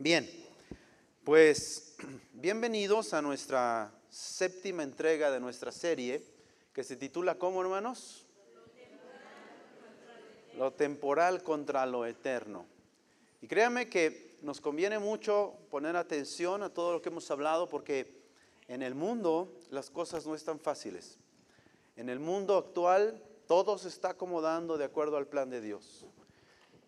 Bien, pues bienvenidos a nuestra séptima entrega de nuestra serie que se titula ¿Cómo hermanos? Lo temporal contra lo eterno. Y créanme que nos conviene mucho poner atención a todo lo que hemos hablado porque en el mundo las cosas no están fáciles. En el mundo actual todo se está acomodando de acuerdo al plan de Dios.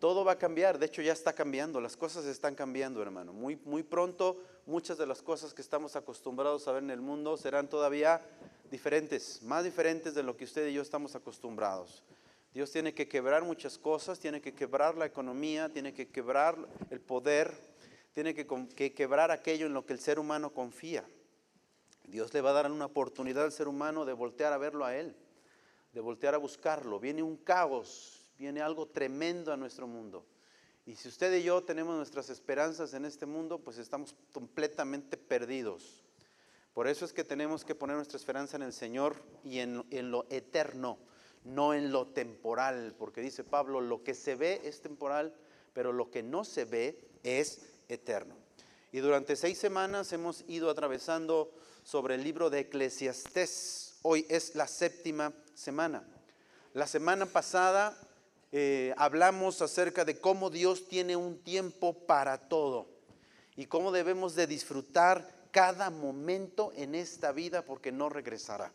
Todo va a cambiar, de hecho ya está cambiando, las cosas están cambiando, hermano. Muy, muy pronto muchas de las cosas que estamos acostumbrados a ver en el mundo serán todavía diferentes, más diferentes de lo que usted y yo estamos acostumbrados. Dios tiene que quebrar muchas cosas, tiene que quebrar la economía, tiene que quebrar el poder, tiene que, que quebrar aquello en lo que el ser humano confía. Dios le va a dar una oportunidad al ser humano de voltear a verlo a Él, de voltear a buscarlo. Viene un caos viene algo tremendo a nuestro mundo. Y si usted y yo tenemos nuestras esperanzas en este mundo, pues estamos completamente perdidos. Por eso es que tenemos que poner nuestra esperanza en el Señor y en, en, lo eterno, no en lo temporal, porque dice Pablo, lo que se ve es temporal, pero lo que no se ve es eterno. Y durante seis semanas hemos ido atravesando sobre el libro de Eclesiastés. Hoy es la séptima semana. La semana pasada eh, hablamos acerca de cómo Dios tiene un tiempo para todo y cómo debemos de disfrutar cada momento en esta vida porque no regresará.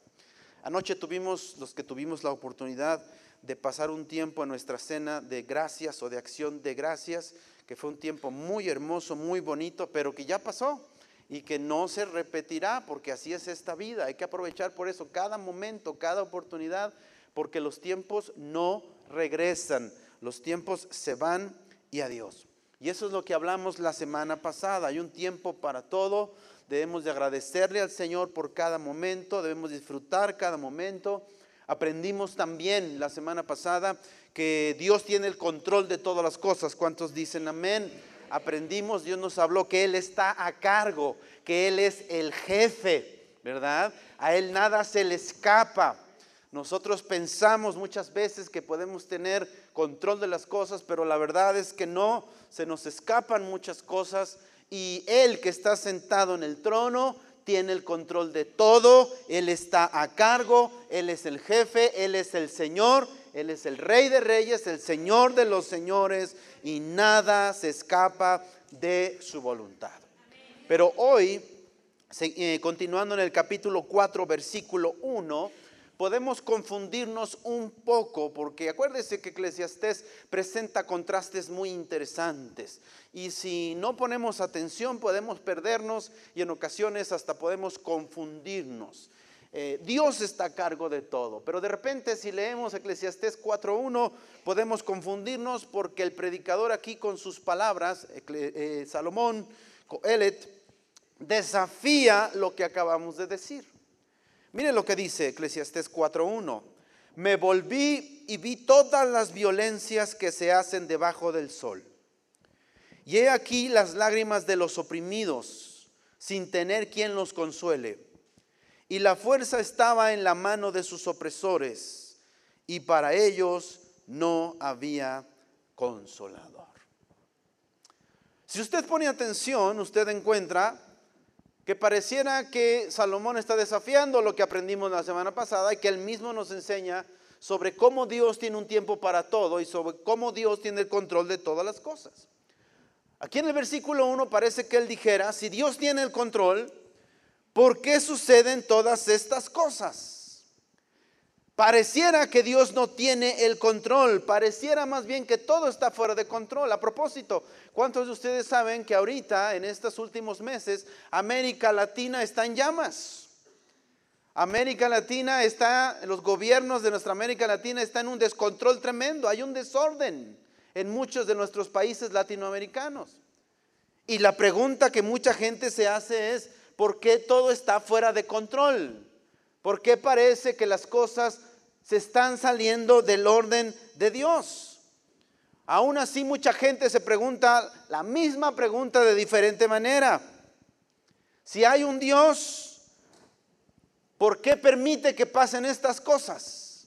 Anoche tuvimos, los que tuvimos la oportunidad de pasar un tiempo en nuestra cena de gracias o de acción de gracias, que fue un tiempo muy hermoso, muy bonito, pero que ya pasó y que no se repetirá porque así es esta vida. Hay que aprovechar por eso cada momento, cada oportunidad, porque los tiempos no regresan, los tiempos se van y adiós. Y eso es lo que hablamos la semana pasada. Hay un tiempo para todo. Debemos de agradecerle al Señor por cada momento, debemos disfrutar cada momento. Aprendimos también la semana pasada que Dios tiene el control de todas las cosas. ¿Cuántos dicen amén? Aprendimos, Dios nos habló que Él está a cargo, que Él es el jefe, ¿verdad? A Él nada se le escapa. Nosotros pensamos muchas veces que podemos tener control de las cosas, pero la verdad es que no, se nos escapan muchas cosas y Él que está sentado en el trono tiene el control de todo, Él está a cargo, Él es el jefe, Él es el Señor, Él es el Rey de Reyes, el Señor de los Señores y nada se escapa de su voluntad. Pero hoy, eh, continuando en el capítulo 4, versículo 1, podemos confundirnos un poco, porque acuérdese que Eclesiastés presenta contrastes muy interesantes. Y si no ponemos atención, podemos perdernos y en ocasiones hasta podemos confundirnos. Eh, Dios está a cargo de todo, pero de repente si leemos Eclesiastés 4.1 podemos confundirnos porque el predicador aquí con sus palabras, eh, Salomón, Coelet, desafía lo que acabamos de decir. Mire lo que dice Eclesiastés 4.1. Me volví y vi todas las violencias que se hacen debajo del sol. Y he aquí las lágrimas de los oprimidos, sin tener quien los consuele. Y la fuerza estaba en la mano de sus opresores, y para ellos no había consolador. Si usted pone atención, usted encuentra que pareciera que Salomón está desafiando lo que aprendimos la semana pasada y que él mismo nos enseña sobre cómo Dios tiene un tiempo para todo y sobre cómo Dios tiene el control de todas las cosas. Aquí en el versículo 1 parece que él dijera, si Dios tiene el control, ¿por qué suceden todas estas cosas? Pareciera que Dios no tiene el control, pareciera más bien que todo está fuera de control. A propósito, ¿cuántos de ustedes saben que ahorita, en estos últimos meses, América Latina está en llamas? América Latina está, los gobiernos de nuestra América Latina están en un descontrol tremendo, hay un desorden en muchos de nuestros países latinoamericanos. Y la pregunta que mucha gente se hace es, ¿por qué todo está fuera de control? ¿Por qué parece que las cosas se están saliendo del orden de Dios? Aún así mucha gente se pregunta la misma pregunta de diferente manera. Si hay un Dios, ¿por qué permite que pasen estas cosas?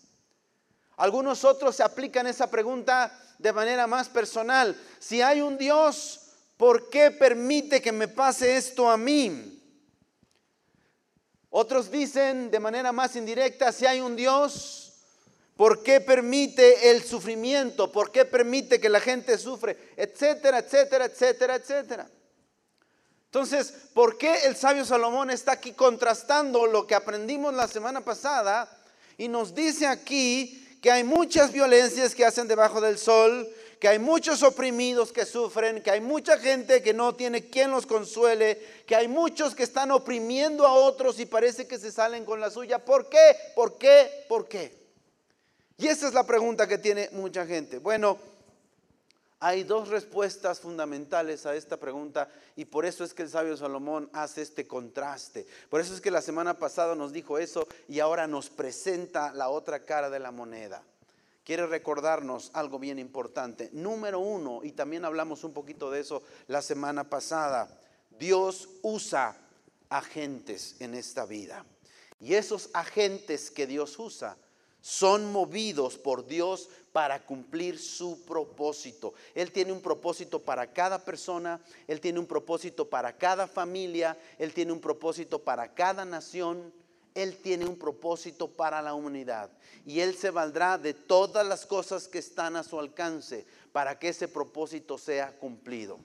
Algunos otros se aplican esa pregunta de manera más personal. Si hay un Dios, ¿Por qué permite que me pase esto a mí? Otros dicen de manera más indirecta, si hay un Dios, ¿por qué permite el sufrimiento? ¿Por qué permite que la gente sufre? Etcétera, etcétera, etcétera, etcétera. Entonces, ¿por qué el sabio Salomón está aquí contrastando lo que aprendimos la semana pasada y nos dice aquí que hay muchas violencias que hacen debajo del sol, que hay muchos oprimidos que sufren, que hay mucha gente que no tiene quien los consuele, que hay muchos que están oprimiendo a otros y parece que se salen con la suya. ¿Por qué? ¿Por qué? ¿Por qué? Y esa es la pregunta que tiene mucha gente. Bueno, hay dos respuestas fundamentales a esta pregunta y por eso es que el sabio Salomón hace este contraste. Por eso es que la semana pasada nos dijo eso y ahora nos presenta la otra cara de la moneda quiere recordarnos algo bien importante. Número uno, y también hablamos un poquito de eso la semana pasada, Dios usa agentes en esta vida. Y esos agentes que Dios usa son movidos por Dios para cumplir su propósito. Él tiene un propósito para cada persona, Él tiene un propósito para cada familia, Él tiene un propósito para cada nación, él tiene un propósito para la humanidad y Él se valdrá de todas las cosas que están a su alcance para que ese propósito sea cumplido.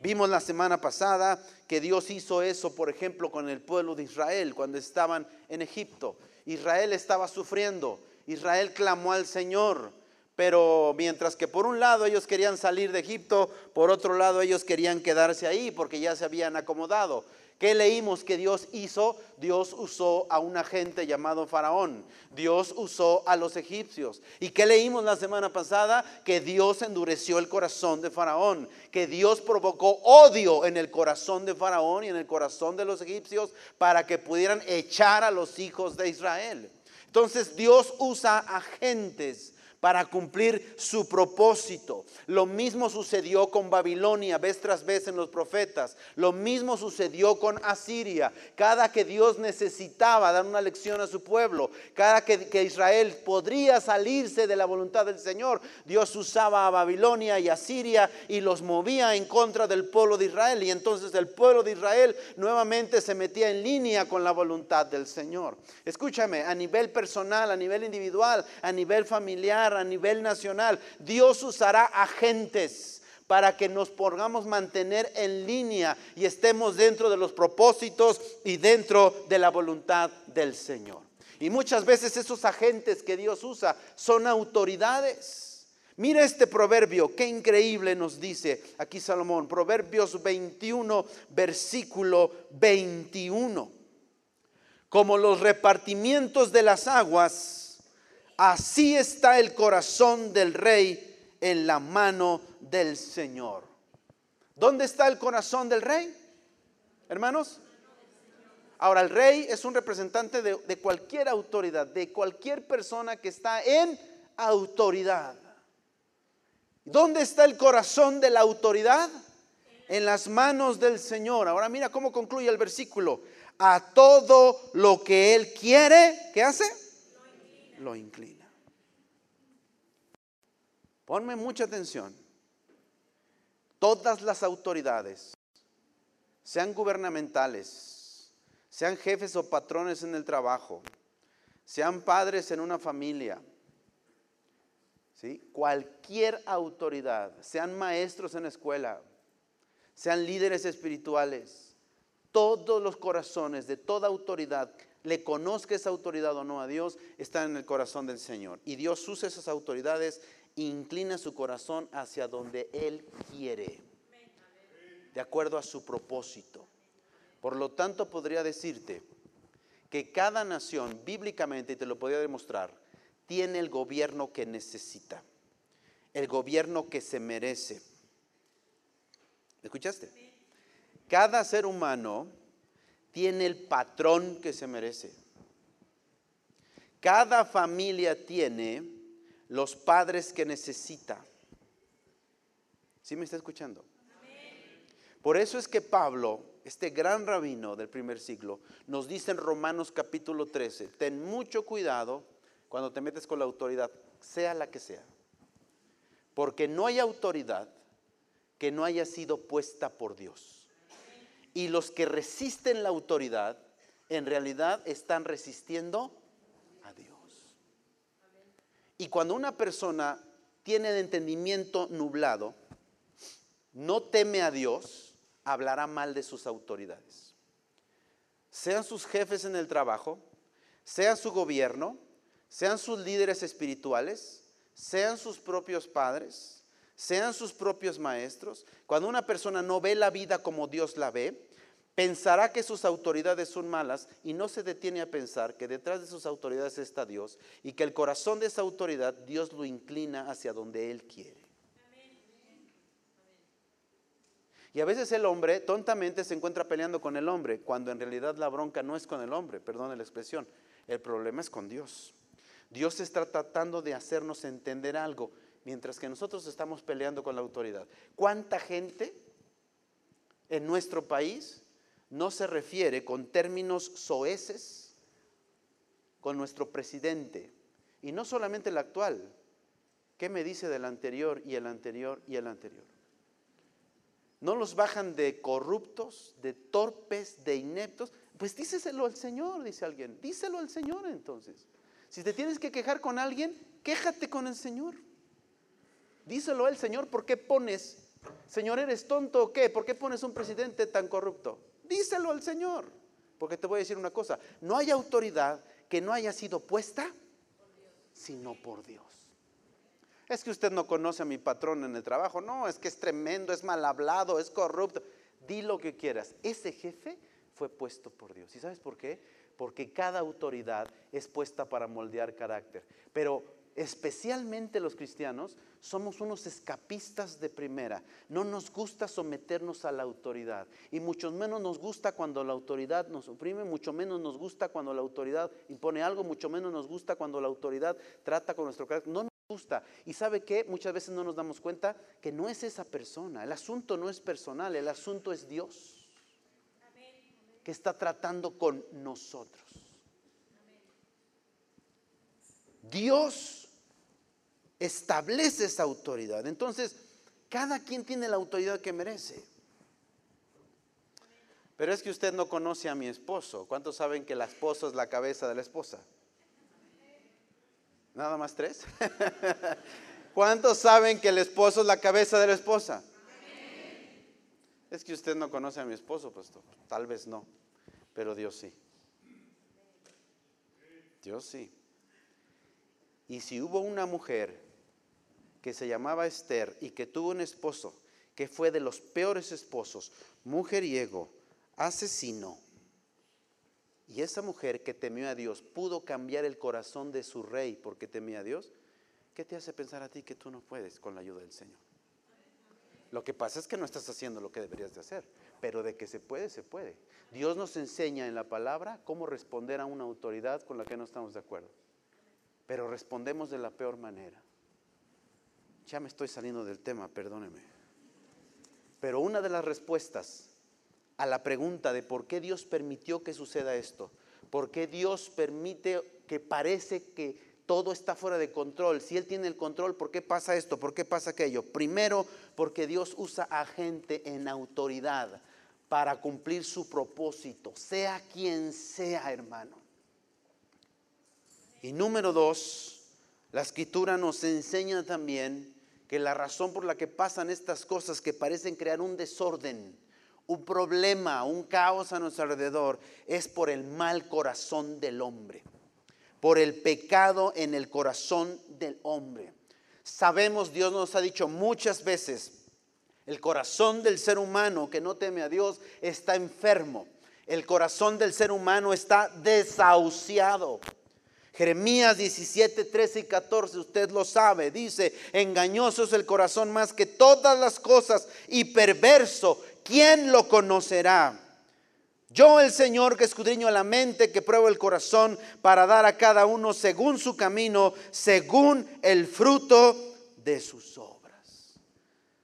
Vimos la semana pasada que Dios hizo eso, por ejemplo, con el pueblo de Israel cuando estaban en Egipto. Israel estaba sufriendo, Israel clamó al Señor, pero mientras que por un lado ellos querían salir de Egipto, por otro lado ellos querían quedarse ahí porque ya se habían acomodado. ¿Qué leímos que Dios hizo? Dios usó a un agente llamado Faraón. Dios usó a los egipcios. ¿Y qué leímos la semana pasada? Que Dios endureció el corazón de Faraón. Que Dios provocó odio en el corazón de Faraón y en el corazón de los egipcios para que pudieran echar a los hijos de Israel. Entonces Dios usa agentes para cumplir su propósito. Lo mismo sucedió con Babilonia, vez tras vez en los profetas. Lo mismo sucedió con Asiria. Cada que Dios necesitaba dar una lección a su pueblo, cada que, Israel podría salirse de la voluntad del Señor, Dios usaba a Babilonia y Asiria y los movía en contra del pueblo de Israel. Y entonces el pueblo de Israel nuevamente se metía en línea con la voluntad del Señor. Escúchame, a nivel personal, a nivel individual, a nivel familiar, a nivel nacional. Dios usará agentes para que nos podamos mantener en línea y estemos dentro de los propósitos y dentro de la voluntad del Señor. Y muchas veces esos agentes que Dios usa son autoridades. Mira este proverbio, qué increíble nos dice aquí Salomón, Proverbios 21, versículo 21. Como los repartimientos de las aguas, Así está el corazón del rey en la mano del Señor. ¿Dónde está el corazón del rey? Hermanos. Ahora, el rey es un representante de, cualquier autoridad, de cualquier persona que está en autoridad. ¿Dónde está el corazón de la autoridad? En las manos del Señor. Ahora mira cómo concluye el versículo. A todo lo que Él quiere, ¿qué hace? Lo inclina. Ponme mucha atención. Todas las autoridades, sean gubernamentales, sean jefes o patrones en el trabajo, sean padres en una familia, ¿sí? cualquier autoridad, sean maestros en la escuela, sean líderes espirituales, todos los corazones de toda autoridad le conozca esa autoridad o no a Dios, está en el corazón del Señor. Y Dios usa esas autoridades inclina su corazón hacia donde Él quiere, de acuerdo a su propósito. Por lo tanto, podría decirte que cada nación, bíblicamente, y te lo podría demostrar, tiene el gobierno que necesita, el gobierno que se merece. ¿Escuchaste? Cada ser humano tiene el patrón que se merece. Cada familia tiene los padres que necesita. ¿Sí me está escuchando? Por eso es que Pablo, este gran rabino del primer siglo, nos dice en Romanos capítulo 13, ten mucho cuidado cuando te metes con la autoridad, sea la que sea. Porque no hay autoridad que no haya sido puesta por Dios. Y los que resisten la autoridad, en realidad están resistiendo a Dios. Y cuando una persona tiene el entendimiento nublado, no teme a Dios, hablará mal de sus autoridades. Sean sus jefes en el trabajo, sea su gobierno, sean sus líderes espirituales, sean sus propios padres, sean sus propios maestros. Cuando una persona no ve la vida como Dios la ve, pensará que sus autoridades son malas y no se detiene a pensar que detrás de sus autoridades está Dios y que el corazón de esa autoridad Dios lo inclina hacia donde Él quiere. Y a veces el hombre tontamente se encuentra peleando con el hombre, cuando en realidad la bronca no es con el hombre, perdone la expresión, el problema es con Dios. Dios está tratando de hacernos entender algo, mientras que nosotros estamos peleando con la autoridad. ¿Cuánta gente en nuestro país no se refiere con términos soeces con nuestro presidente? Y no solamente el actual. ¿Qué me dice del anterior y el anterior y el anterior? No los bajan de corruptos, de torpes, de ineptos. Pues díselo al Señor, dice alguien. Díselo al Señor entonces. Si te tienes que quejar con alguien, quéjate con el Señor. Díselo al Señor, ¿por qué pones, Señor, eres tonto o qué? ¿Por qué pones un presidente tan corrupto? Díselo al Señor. Porque te voy a decir una cosa, no hay autoridad que no haya sido puesta sino por Dios. Es que usted no conoce a mi patrón en el trabajo. No, es que es tremendo, es mal hablado, es corrupto. Di lo que quieras. Ese jefe fue puesto por Dios. ¿Y sabes por qué? Porque cada autoridad es puesta para moldear carácter. Pero especialmente los cristianos somos unos escapistas de primera. No nos gusta someternos a la autoridad. Y mucho menos nos gusta cuando la autoridad nos oprime, mucho menos nos gusta cuando la autoridad impone algo, mucho menos nos gusta cuando la autoridad trata con nuestro carácter. No gusta. Y sabe que muchas veces no nos damos cuenta que no es esa persona. El asunto no es personal, el asunto es Dios que está tratando con nosotros. Dios establece esa autoridad. Entonces, cada quien tiene la autoridad que merece. Pero es que usted no conoce a mi esposo. ¿Cuántos saben que la esposa es la cabeza de la esposa? ¿Nada más tres? ¿Cuántos saben que el esposo es la cabeza de la esposa? Es que usted no conoce a mi esposo, pastor. Tal vez no, pero Dios sí. Dios sí. Y si hubo una mujer que se llamaba Esther y que tuvo un esposo que fue de los peores esposos, mujeriego, asesino, y esa mujer que temió a Dios pudo cambiar el corazón de su rey porque temía a Dios, ¿qué te hace pensar a ti que tú no puedes con la ayuda del Señor? Lo que pasa es que no estás haciendo lo que deberías de hacer, pero de que se puede, se puede. Dios nos enseña en la palabra cómo responder a una autoridad con la que no estamos de acuerdo, pero respondemos de la peor manera. Ya me estoy saliendo del tema, perdóneme. Pero una de las respuestas a la pregunta de por qué Dios permitió que suceda esto, por qué Dios permite que parece que todo está fuera de control. Si Él tiene el control, ¿por qué pasa esto? ¿Por qué pasa aquello? Primero, porque Dios usa a gente en autoridad para cumplir su propósito, sea quien sea, hermano. Y número dos, la escritura nos enseña también que la razón por la que pasan estas cosas que parecen crear un desorden, un problema, un caos a nuestro alrededor, es por el mal corazón del hombre, por el pecado en el corazón del hombre. Sabemos, Dios nos ha dicho muchas veces, el corazón del ser humano que no teme a Dios está enfermo. El corazón del ser humano está desahuciado. Jeremías 17, 13 y 14, usted lo sabe, dice, engañoso es el corazón más que todas las cosas y perverso. ¿quién lo conocerá? Yo el Señor que escudriño la mente, que pruebo el corazón para dar a cada uno según su camino, según el fruto de sus obras.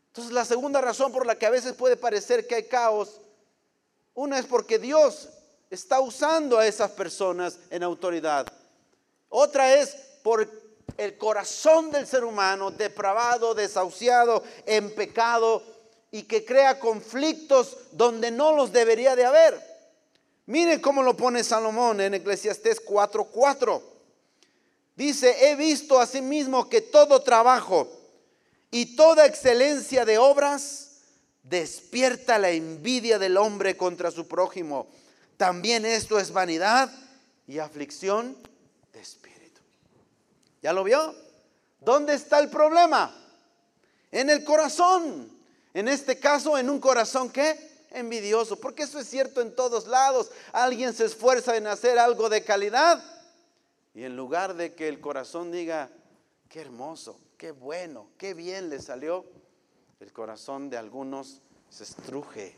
Entonces la segunda razón por la que a veces puede parecer que hay caos, una es porque Dios está usando a esas personas en autoridad. Otra es por el corazón del ser humano depravado, desahuciado, en pecado y que crea conflictos donde no los debería de haber. Mire cómo lo pone Salomón en Eclesiastés 4:4. Dice, he visto asimismo que todo trabajo y toda excelencia de obras despierta la envidia del hombre contra su prójimo. También esto es vanidad y aflicción. ¿Ya lo vio? ¿Dónde está el problema? En el corazón. En este caso, en un corazón que envidioso, porque eso es cierto en todos lados. Alguien se esfuerza en hacer algo de calidad y en lugar de que el corazón diga, qué hermoso, qué bueno, qué bien le salió, el corazón de algunos se estruje,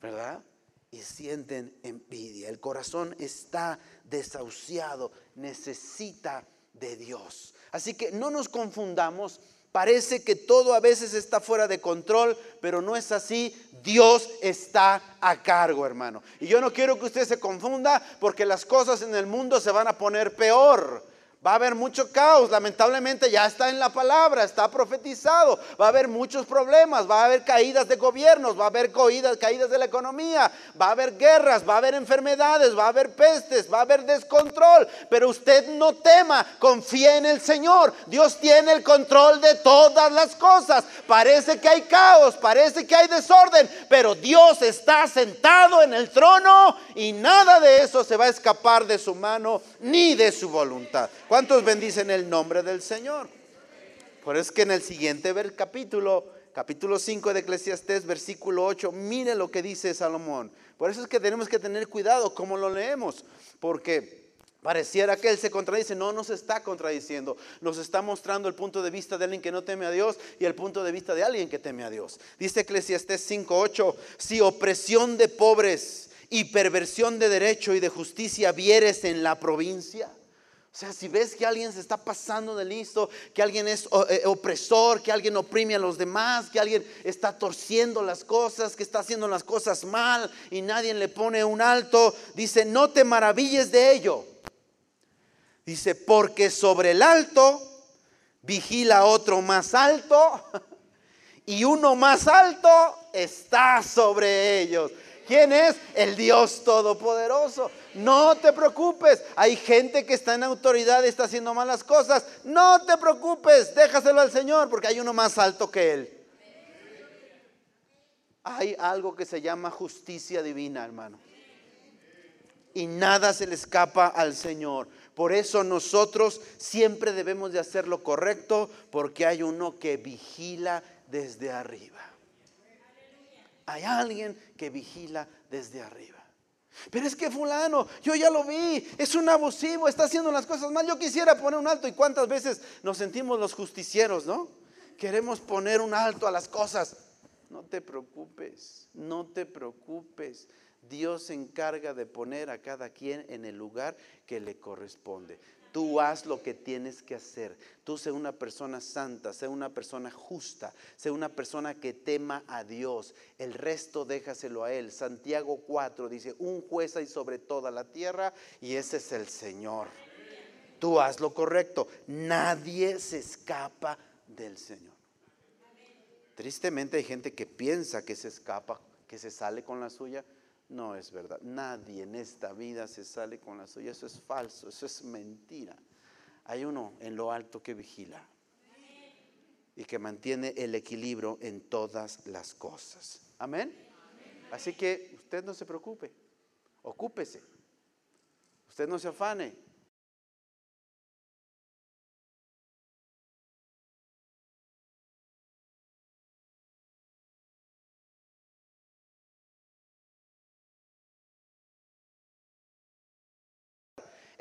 ¿verdad? Y sienten envidia. El corazón está desahuciado, necesita de Dios. Así que no nos confundamos. Parece que todo a veces está fuera de control, pero no es así. Dios está a cargo, hermano. Y yo no quiero que usted se confunda porque las cosas en el mundo se van a poner peor. Va a haber mucho caos, lamentablemente ya está en la palabra, está profetizado. Va a haber muchos problemas, va a haber caídas de gobiernos, va a haber caídas, caídas de la economía, va a haber guerras, va a haber enfermedades, va a haber pestes, va a haber descontrol. Pero usted no tema, confíe en el Señor. Dios tiene el control de todas las cosas. Parece que hay caos, parece que hay desorden, pero Dios está sentado en el trono y nada de eso se va a escapar de su mano ni de su voluntad. ¿Cuántos bendicen el nombre del Señor? Por eso es que en el siguiente capítulo, capítulo 5 de Eclesiastés, versículo 8, mire lo que dice Salomón. Por eso es que tenemos que tener cuidado cómo lo leemos, porque Pareciera que él se contradice, no nos está contradiciendo, nos está mostrando el punto de vista de alguien que no teme a Dios y el punto de vista de alguien que teme a Dios. Dice Eclesiastés 5:8, si opresión de pobres y perversión de derecho y de justicia vieres en la provincia, o sea, si ves que alguien se está pasando de listo, que alguien es eh, opresor, que alguien oprime a los demás, que alguien está torciendo las cosas, que está haciendo las cosas mal y nadie le pone un alto, dice, no te maravilles de ello. Dice, porque sobre el alto vigila otro más alto y uno más alto está sobre ellos. ¿Quién es? El Dios Todopoderoso. No te preocupes. Hay gente que está en autoridad y está haciendo malas cosas. No te preocupes. Déjaselo al Señor porque hay uno más alto que Él. Hay algo que se llama justicia divina, hermano. Y nada se le escapa al Señor. Por eso nosotros siempre debemos de hacer lo correcto porque hay uno que vigila desde arriba. Hay alguien que vigila desde arriba. Pero es que fulano, yo ya lo vi, es un abusivo, está haciendo las cosas mal. Yo quisiera poner un alto y cuántas veces nos sentimos los justicieros, ¿no? Queremos poner un alto a las cosas. No te preocupes, no te preocupes. Dios se encarga de poner a cada quien en el lugar que le corresponde. Tú haz lo que tienes que hacer. Tú sé una persona santa, sé una persona justa, sé una persona que tema a Dios. El resto déjaselo a Él. Santiago 4 dice, un juez hay sobre toda la tierra y ese es el Señor. Tú haz lo correcto. Nadie se escapa del Señor. Tristemente hay gente que piensa que se escapa, que se sale con la suya. No es verdad. Nadie en esta vida se sale con la suya. Eso es falso, eso es mentira. Hay uno en lo alto que vigila y que mantiene el equilibrio en todas las cosas. Amén. Así que usted no se preocupe, ocúpese. Usted no se afane.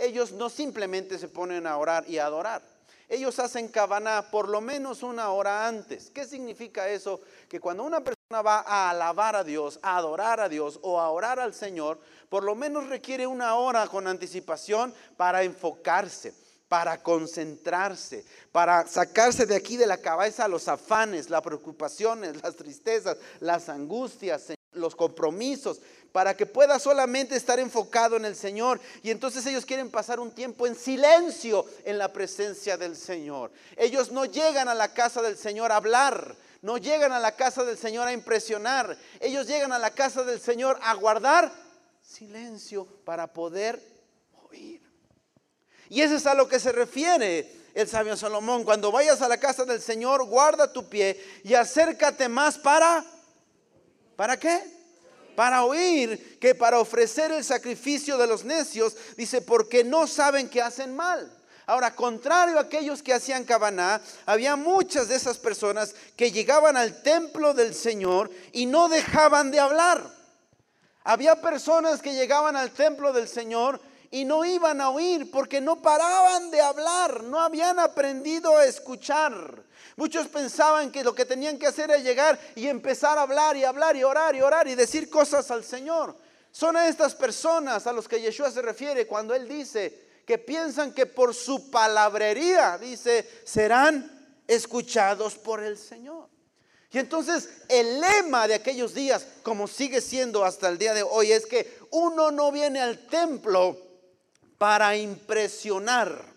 Ellos no simplemente se ponen a orar y a adorar. Ellos hacen cabana por lo menos una hora antes. ¿Qué significa eso? Que cuando una persona va a alabar a Dios, a adorar a Dios o a orar al Señor, por lo menos requiere una hora con anticipación para enfocarse para concentrarse, para sacarse de aquí de la cabeza los afanes, las preocupaciones, las tristezas, las angustias, los compromisos, para que pueda solamente estar enfocado en el Señor. Y entonces ellos quieren pasar un tiempo en silencio en la presencia del Señor. Ellos no llegan a la casa del Señor a hablar, No llegan a la casa del Señor a impresionar. Ellos llegan a la casa del Señor a guardar silencio para poder oír. Y eso es a lo que se refiere el sabio Salomón. Cuando vayas a la casa del Señor, guarda tu pie y acércate más para... ¿Para qué? Para oír que para ofrecer el sacrificio de los necios, dice, porque no saben que hacen mal. Ahora, contrario a aquellos que hacían cabaná, había muchas de esas personas que llegaban al templo del Señor y no dejaban de hablar. Había personas que llegaban al templo del Señor y no iban a oír porque no paraban de hablar, no habían aprendido a escuchar. Muchos pensaban que lo que tenían que hacer era llegar y empezar a hablar y hablar y orar y orar y decir cosas al Señor. Son estas personas a los que Yeshua se refiere cuando él dice que piensan que por su palabrería, dice, serán escuchados por el Señor. Y entonces el lema de aquellos días, como sigue siendo hasta el día de hoy, es que uno no viene al templo para impresionar.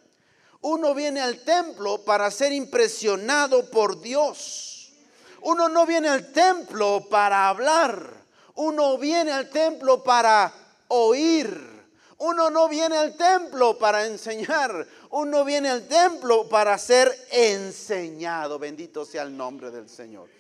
Uno viene al templo para ser impresionado por Dios. Uno no viene al templo para hablar. Uno viene al templo para oír. Uno no viene al templo para enseñar. Uno viene al templo para ser enseñado. Bendito sea el nombre del Señor.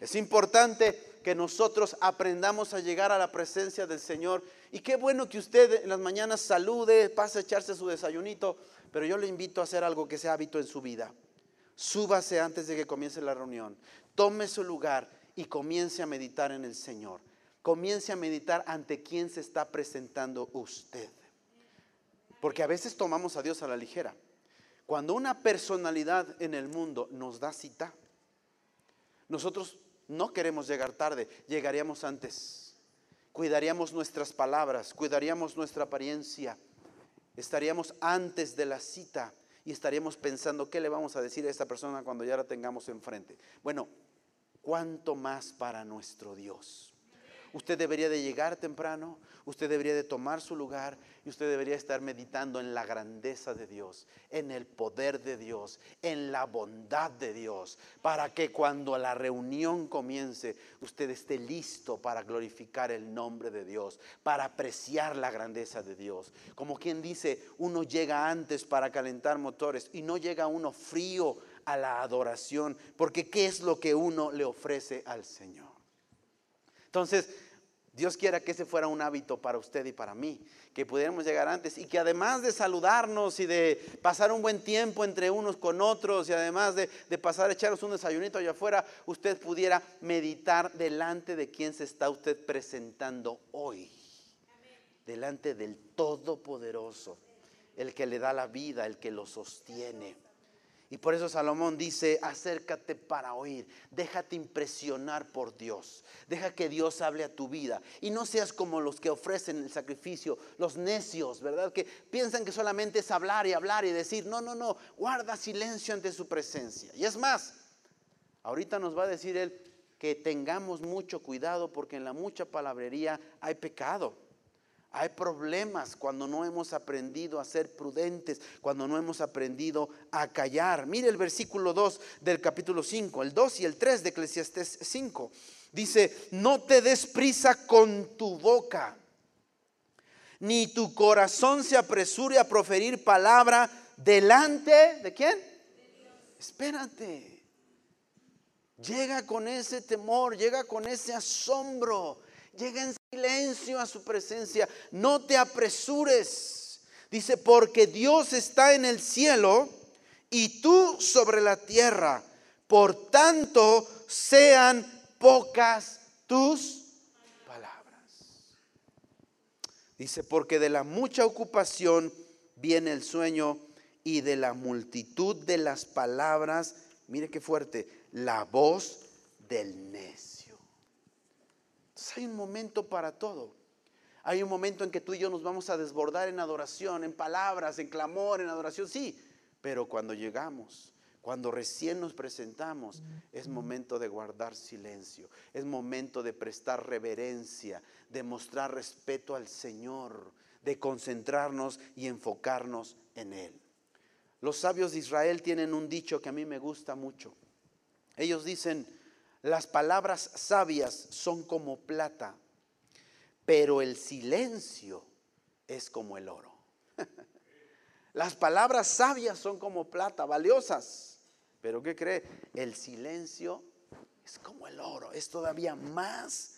Es importante que nosotros aprendamos a llegar a la presencia del Señor. Y qué bueno que usted en las mañanas salude, pase a echarse su desayunito, pero yo le invito a hacer algo que sea hábito en su vida. Súbase antes de que comience la reunión, tome su lugar y comience a meditar en el Señor. Comience a meditar ante quién se está presentando usted. Porque a veces tomamos a Dios a la ligera. Cuando una personalidad en el mundo nos da cita, nosotros no queremos llegar tarde, llegaríamos antes. Cuidaríamos nuestras palabras, cuidaríamos nuestra apariencia. Estaríamos antes de la cita y estaríamos pensando qué le vamos a decir a esta persona cuando ya la tengamos enfrente. Bueno, ¿cuánto más para nuestro Dios? Usted debería de llegar temprano, usted debería de tomar su lugar y usted debería estar meditando en la grandeza de Dios, en el poder de Dios, en la bondad de Dios, para que cuando la reunión comience usted esté listo para glorificar el nombre de Dios, para apreciar la grandeza de Dios. Como quien dice, uno llega antes para calentar motores y no llega uno frío a la adoración, porque ¿qué es lo que uno le ofrece al Señor? Entonces, Dios quiera que ese fuera un hábito para usted y para mí, que pudiéramos llegar antes y que además de saludarnos y de pasar un buen tiempo entre unos con otros y además de, pasar a echaros un desayunito allá afuera, usted pudiera meditar delante de quién se está usted presentando hoy. Delante del Todopoderoso, el que le da la vida, el que lo sostiene. Y por eso Salomón dice, acércate para oír, déjate impresionar por Dios, deja que Dios hable a tu vida y no seas como los que ofrecen el sacrificio, los necios, ¿verdad? Que piensan que solamente es hablar y hablar y decir, no, no, no, guarda silencio ante su presencia. Y es más, ahorita nos va a decir él que tengamos mucho cuidado porque en la mucha palabrería hay pecado. Hay problemas cuando no hemos aprendido a ser prudentes, cuando no hemos aprendido a callar. Mire el versículo 2 del capítulo 5, el 2 y el 3 de Eclesiastés 5. Dice, no te des prisa con tu boca, ni tu corazón se apresure a proferir palabra delante de quién? Espérate. Llega con ese temor, llega con ese asombro Llega en silencio a su presencia. No te apresures. Dice, porque Dios está en el cielo y tú sobre la tierra. Por tanto, sean pocas tus palabras. Dice, porque de la mucha ocupación viene el sueño y de la multitud de las palabras, mire qué fuerte, la voz del necio hay un momento para todo. Hay un momento en que tú y yo nos vamos a desbordar en adoración, en palabras, en clamor, en adoración, sí. Pero cuando llegamos, cuando recién nos presentamos, es momento de guardar silencio, es momento de prestar reverencia, de mostrar respeto al Señor, de concentrarnos y enfocarnos en Él. Los sabios de Israel tienen un dicho que a mí me gusta mucho. Ellos dicen, Las palabras sabias son como plata, pero el silencio es como el oro. Las palabras sabias son como plata, valiosas. Pero ¿qué cree? El silencio es como el oro, es todavía más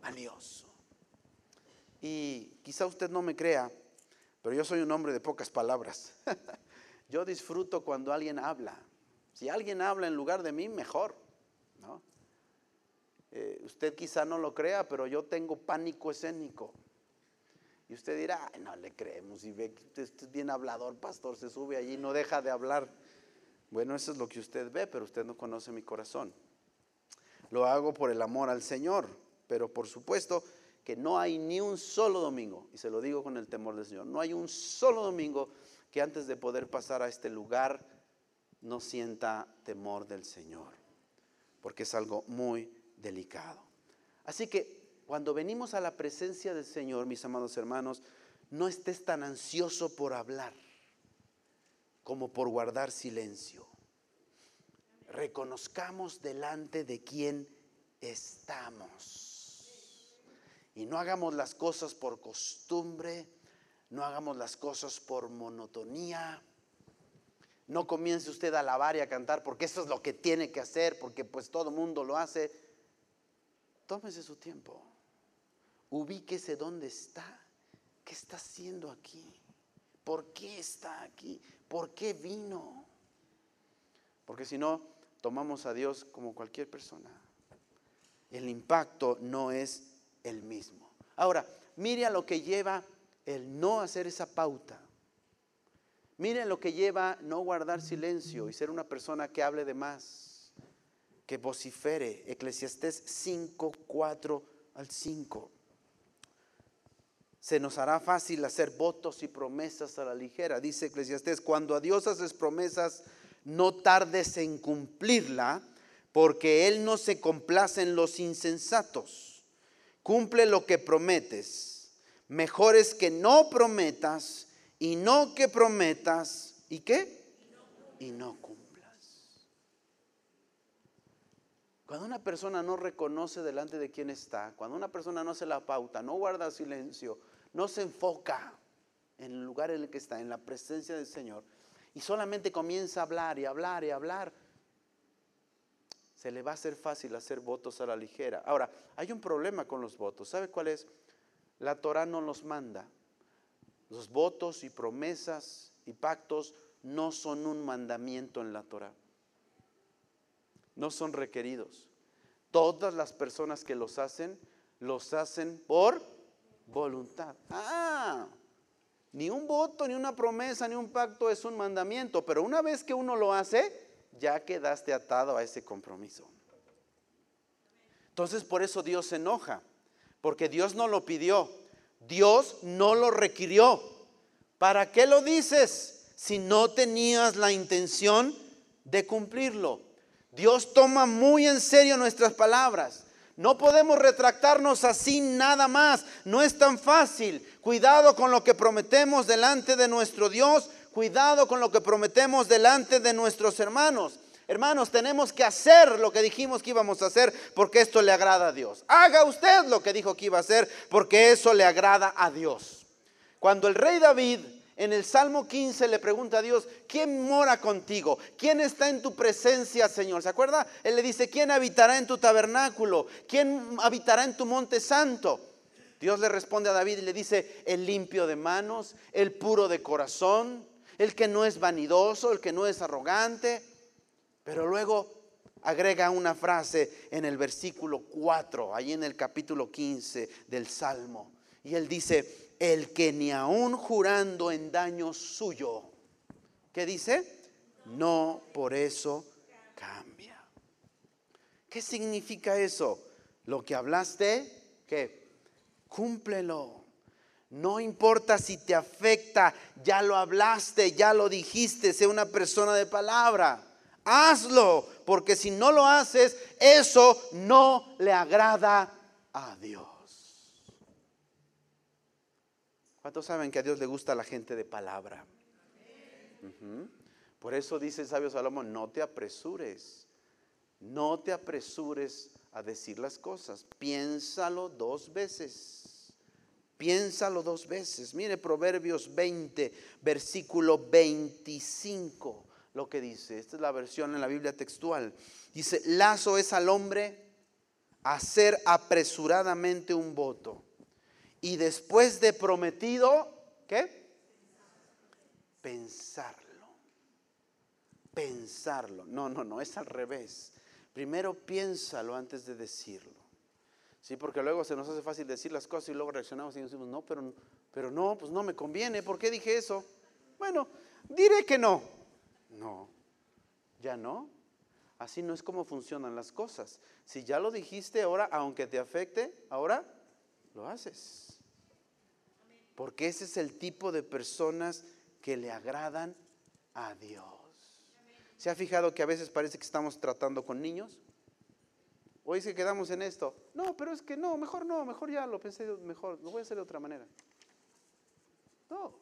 valioso. Y quizá usted no me crea, pero yo soy un hombre de pocas palabras. yo disfruto cuando alguien habla. Si alguien habla en lugar de mí, mejor. Eh, usted quizá no lo crea, pero yo tengo pánico escénico. Y usted dirá, no le creemos. Y ve que usted es bien hablador, pastor, se sube allí no deja de hablar. Bueno, eso es lo que usted ve, pero usted no conoce mi corazón. Lo hago por el amor al Señor, pero por supuesto que no hay ni un solo domingo, y se lo digo con el temor del Señor, no hay un solo domingo que antes de poder pasar a este lugar no sienta temor del Señor, porque es algo muy delicado. Así que cuando venimos a la presencia del Señor, mis amados hermanos, no estés tan ansioso por hablar como por guardar silencio. Reconozcamos delante de quién estamos. Y no hagamos las cosas por costumbre, no hagamos las cosas por monotonía. No comience usted a alabar y a cantar porque eso es lo que tiene que hacer, porque pues todo el mundo lo hace. Tómese su tiempo ubíquese dónde está. ¿Qué está haciendo aquí? ¿Por qué está aquí? ¿Por qué vino? Porque si no, tomamos a Dios como cualquier persona. El impacto no es el mismo. Ahora, mire a lo que lleva el no hacer esa pauta. Mire lo que lleva no guardar silencio y ser una persona que hable de más, que vocifere. Eclesiastés 5, 4 al 5 se nos hará fácil hacer votos y promesas a la ligera. Dice Eclesiastés, cuando a Dios haces promesas, no tardes en cumplirla, porque Él no se complace en los insensatos. Cumple lo que prometes. Mejor es que no prometas y no que prometas. ¿Y qué? Y no cumplas. Cuando una persona no reconoce delante de quién está, cuando una persona no hace la pauta, no guarda silencio, no se enfoca en el lugar en el que está, en la presencia del Señor, y solamente comienza a hablar y hablar y hablar, se le va a hacer fácil hacer votos a la ligera. Ahora, hay un problema con los votos. ¿Sabe cuál es? La Torah no los manda. Los votos y promesas y pactos no son un mandamiento en la Torah. No son requeridos. Todas las personas que los hacen, los hacen por voluntad. Ah, ni un voto, ni una promesa, ni un pacto es un mandamiento, pero una vez que uno lo hace, ya quedaste atado a ese compromiso. Entonces por eso Dios se enoja, porque Dios no lo pidió, Dios no lo requirió. ¿Para qué lo dices si no tenías la intención de cumplirlo? Dios toma muy en serio nuestras palabras. No podemos retractarnos así nada más. No es tan fácil. Cuidado con lo que prometemos delante de nuestro Dios. Cuidado con lo que prometemos delante de nuestros hermanos. Hermanos, tenemos que hacer lo que dijimos que íbamos a hacer porque esto le agrada a Dios. Haga usted lo que dijo que iba a hacer porque eso le agrada a Dios. Cuando el rey David en el Salmo 15 le pregunta a Dios, ¿quién mora contigo? ¿Quién está en tu presencia, Señor? ¿Se acuerda? Él le dice, ¿quién habitará en tu tabernáculo? ¿Quién habitará en tu monte santo? Dios le responde a David y le dice, el limpio de manos, el puro de corazón, el que no es vanidoso, el que no es arrogante. Pero luego agrega una frase en el versículo 4, ahí en el capítulo 15 del Salmo. Y él dice, el que ni aun jurando en daño suyo, ¿qué dice? No por eso cambia. ¿Qué significa eso? Lo que hablaste, que cúmplelo. No importa si te afecta, ya lo hablaste, ya lo dijiste, sé una persona de palabra. Hazlo, porque si no lo haces, eso no le agrada a Dios. ¿Cuántos saben que a Dios le gusta la gente de palabra? Por eso dice el sabio Salomón, no te apresures No te apresures a decir las cosas. Piénsalo dos veces. Piénsalo dos veces. Mire Proverbios 20, versículo 25, lo que dice. Esta es la versión en la Biblia textual. Dice, lazo es al hombre hacer apresuradamente un voto. Y después de prometido, ¿qué? Pensarlo. Pensarlo. No, no, no, es al revés. Primero piénsalo antes de decirlo. Sí, porque luego se nos hace fácil decir las cosas y luego reaccionamos y decimos, no, pero, pero no, pues no me conviene. ¿Por qué dije eso? Bueno, diré que no. No, ya no. Así no es como funcionan las cosas. Si ya lo dijiste ahora, aunque te afecte, ahora lo haces. Porque ese es el tipo de personas que le agradan a Dios. ¿Se ha fijado que a veces parece que estamos tratando con niños? Hoy se quedamos en esto. No, pero es que no, mejor no, mejor ya lo pensé mejor, lo voy a hacer de otra manera. No.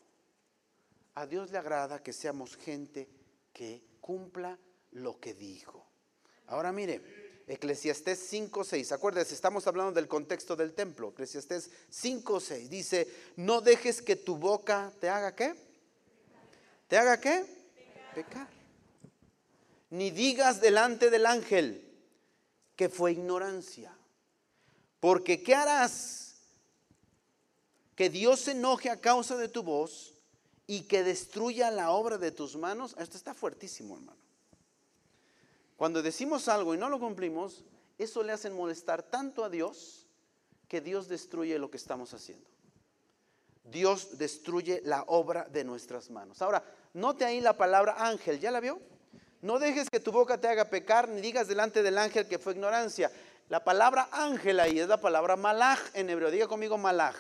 A Dios le agrada que seamos gente que cumpla lo que dijo. Ahora mire, Eclesiastés 5.6, acuérdese, estamos hablando del contexto del templo. Eclesiastés 5.6 dice, no dejes que tu boca te haga qué? ¿Te haga qué? Pecar. Ni digas delante del ángel que fue ignorancia. Porque ¿qué harás? Que Dios se enoje a causa de tu voz y que destruya la obra de tus manos. Esto está fuertísimo, hermano. Cuando decimos algo y no lo cumplimos, eso le hace molestar tanto a Dios que Dios destruye lo que estamos haciendo. Dios destruye la obra de nuestras manos. Ahora, note ahí la palabra ángel, ¿ya la vio? No dejes que tu boca te haga pecar, ni digas delante del ángel que fue ignorancia. La palabra ángel ahí es la palabra malaj en hebreo. Diga conmigo malaj.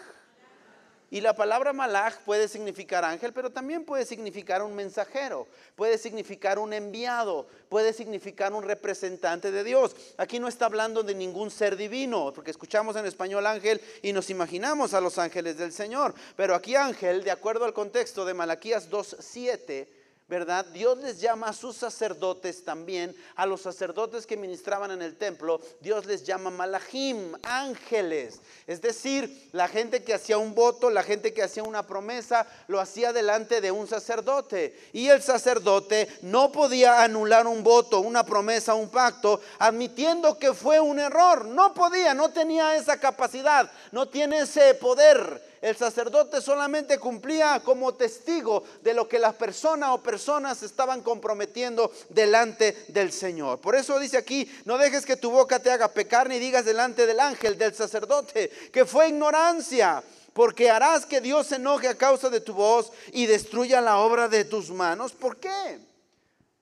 Y la palabra malaj puede significar ángel, pero también puede significar un mensajero, puede significar un enviado, puede significar un representante de Dios. Aquí no está hablando de ningún ser divino, porque escuchamos en español ángel y nos imaginamos a los ángeles del Señor. Pero aquí ángel, de acuerdo al contexto de Malaquías 2.7, ¿verdad? Dios les llama a sus sacerdotes también, a los sacerdotes que ministraban en el templo, Dios les llama malachim, ángeles. Es decir, la gente que hacía un voto, la gente que hacía una promesa, lo hacía delante de un sacerdote. Y el sacerdote no podía anular un voto, una promesa, un pacto, admitiendo que fue un error. No podía, no tenía esa capacidad, no tiene ese poder el sacerdote solamente cumplía como testigo de lo que las personas o personas estaban comprometiendo delante del Señor. Por eso dice aquí, no dejes que tu boca te haga pecar ni digas delante del ángel, del sacerdote, que fue ignorancia porque harás que Dios se enoje a causa de tu voz y destruya la obra de tus manos. ¿Por qué?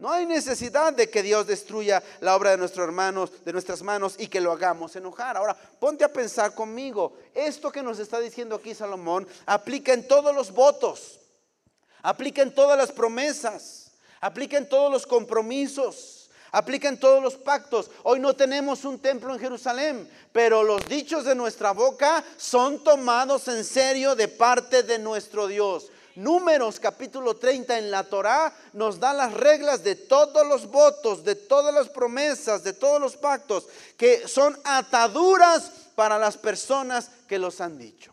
No hay necesidad de que Dios destruya la obra de nuestros hermanos, de nuestras manos y que lo hagamos enojar. Ahora, ponte a pensar conmigo. Esto que nos está diciendo aquí Salomón aplica en todos los votos, aplica en todas las promesas, aplica en todos los compromisos, aplica en todos los pactos. Hoy no tenemos un templo en Jerusalén, pero los dichos de nuestra boca son tomados en serio de parte de nuestro Dios. Números capítulo 30 en la Torá nos da las reglas de todos los votos, de todas las promesas, de todos los pactos, que son ataduras para las personas que los han dicho.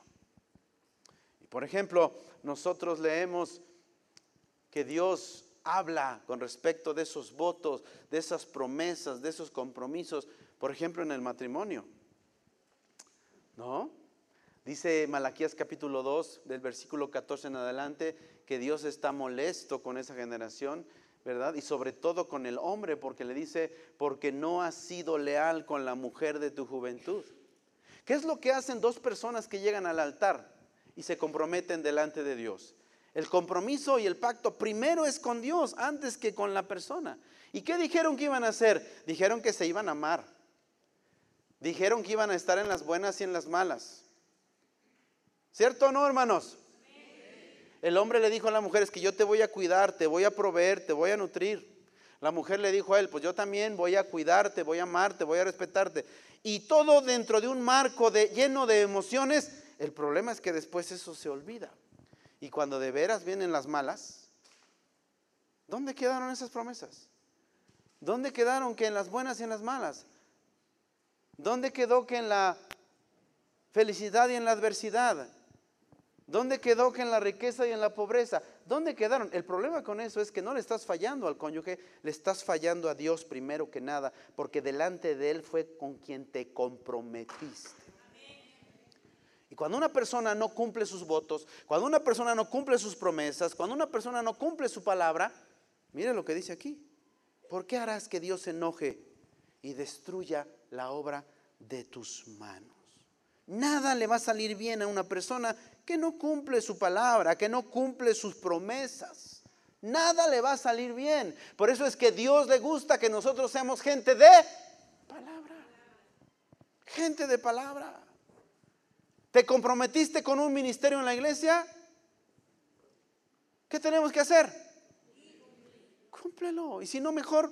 Por ejemplo, nosotros leemos que Dios habla con respecto de esos votos, de esas promesas, de esos compromisos, por ejemplo, en el matrimonio. ¿No? Dice Malaquías capítulo 2, del versículo 14 en adelante, que Dios está molesto con esa generación, ¿verdad? Y sobre todo con el hombre, porque le dice, porque no has sido leal con la mujer de tu juventud. ¿Qué es lo que hacen dos personas que llegan al altar y se comprometen delante de Dios? El compromiso y el pacto primero es con Dios antes que con la persona. ¿Y qué dijeron que iban a hacer? Dijeron que se iban a amar. Dijeron que iban a estar en las buenas y en las malas. ¿Cierto o no, hermanos? El hombre le dijo a la mujer, es que yo te voy a cuidar, te voy a proveer, te voy a nutrir. La mujer le dijo a él, pues yo también voy a cuidarte, voy a amarte, voy a respetarte. Y todo dentro de un marco de, lleno de emociones. El problema es que después eso se olvida. Y cuando de veras vienen las malas, ¿dónde quedaron esas promesas? ¿Dónde quedaron que en las buenas y en las malas? ¿Dónde quedó que en la felicidad y en la adversidad? ¿Dónde quedó que en la riqueza y en la pobreza? ¿Dónde quedaron? El problema con eso es que no le estás fallando al cónyuge, le estás fallando a Dios primero que nada, porque delante de Él fue con quien te comprometiste. Y cuando una persona no cumple sus votos, cuando una persona no cumple sus promesas, cuando una persona no cumple su palabra, mire lo que dice aquí. ¿Por qué harás que Dios se enoje y destruya la obra de tus manos? Nada le va a salir bien a una persona que no cumple su palabra, que no cumple sus promesas. Nada le va a salir bien. Por eso es que Dios le gusta que nosotros seamos gente de palabra. Gente de palabra. ¿Te comprometiste con un ministerio en la iglesia? ¿Qué tenemos que hacer? Cúmplelo. Y si no, mejor.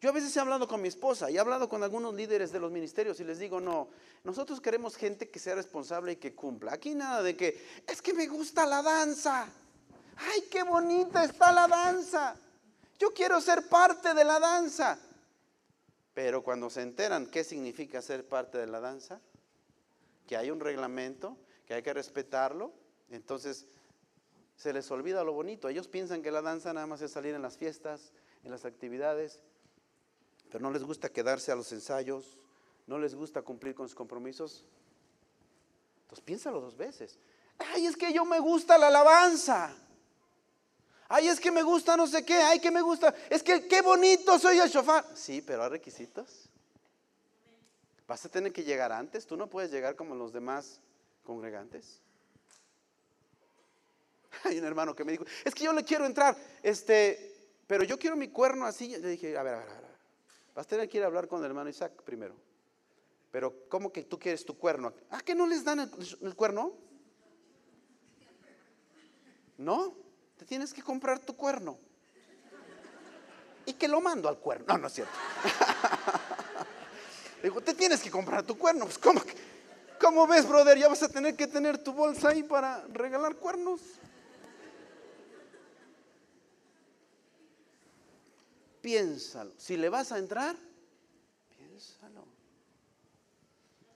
Yo a veces he hablado con mi esposa y he hablado con algunos líderes de los ministerios y les digo, no, nosotros queremos gente que sea responsable y que cumpla. Aquí nada de que, es que me gusta la danza. Ay, qué bonita está la danza. Yo quiero ser parte de la danza. Pero cuando se enteran qué significa ser parte de la danza, que hay un reglamento, que hay que respetarlo, entonces se les olvida lo bonito. Ellos piensan que la danza nada más es salir en las fiestas, en las actividades, pero no les gusta quedarse a los ensayos, no les gusta cumplir con sus compromisos. Entonces piénsalo dos veces. Ay, es que yo me gusta la alabanza. Ay, es que me gusta no sé qué. Ay, que me gusta. Es que qué bonito soy el shofar. Sí, pero hay requisitos. Vas a tener que llegar antes. Tú no puedes llegar como los demás congregantes. Hay un hermano que me dijo, es que yo le quiero entrar, este, pero yo quiero mi cuerno así. Le dije, a ver, a ver, a ver. Vas a tener que ir a hablar con el hermano Isaac primero. Pero, ¿cómo que tú quieres tu cuerno? ¿Ah, que no les dan el, cuerno? No, te tienes que comprar tu cuerno. Y que lo mando al cuerno. No, no es cierto. Dijo, te tienes que comprar tu cuerno. Pues, ¿cómo, ¿cómo ves, brother? Ya vas a tener que tener tu bolsa ahí para regalar cuernos. Piénsalo. Si le vas a entrar, piénsalo.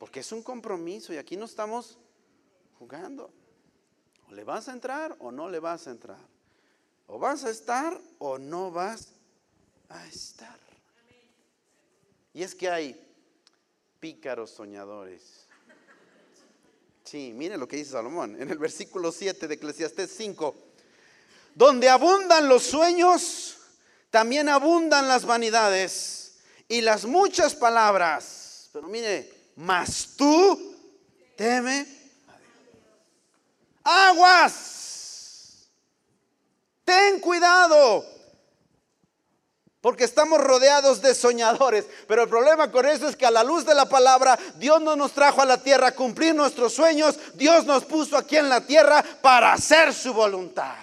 Porque es un compromiso y aquí no estamos jugando. O le vas a entrar o no le vas a entrar. O vas a estar o no vas a estar. Y es que hay pícaros soñadores. Sí, mire lo que dice Salomón en el versículo 7 de Eclesiastés 5. Donde abundan los sueños, también abundan las vanidades y las muchas palabras. Pero mire, mas tú teme Aguas. Ten cuidado. Porque estamos rodeados de soñadores. Pero el problema con eso es que a la luz de la palabra, Dios no nos trajo a la tierra a cumplir nuestros sueños. Dios nos puso aquí en la tierra para hacer su voluntad.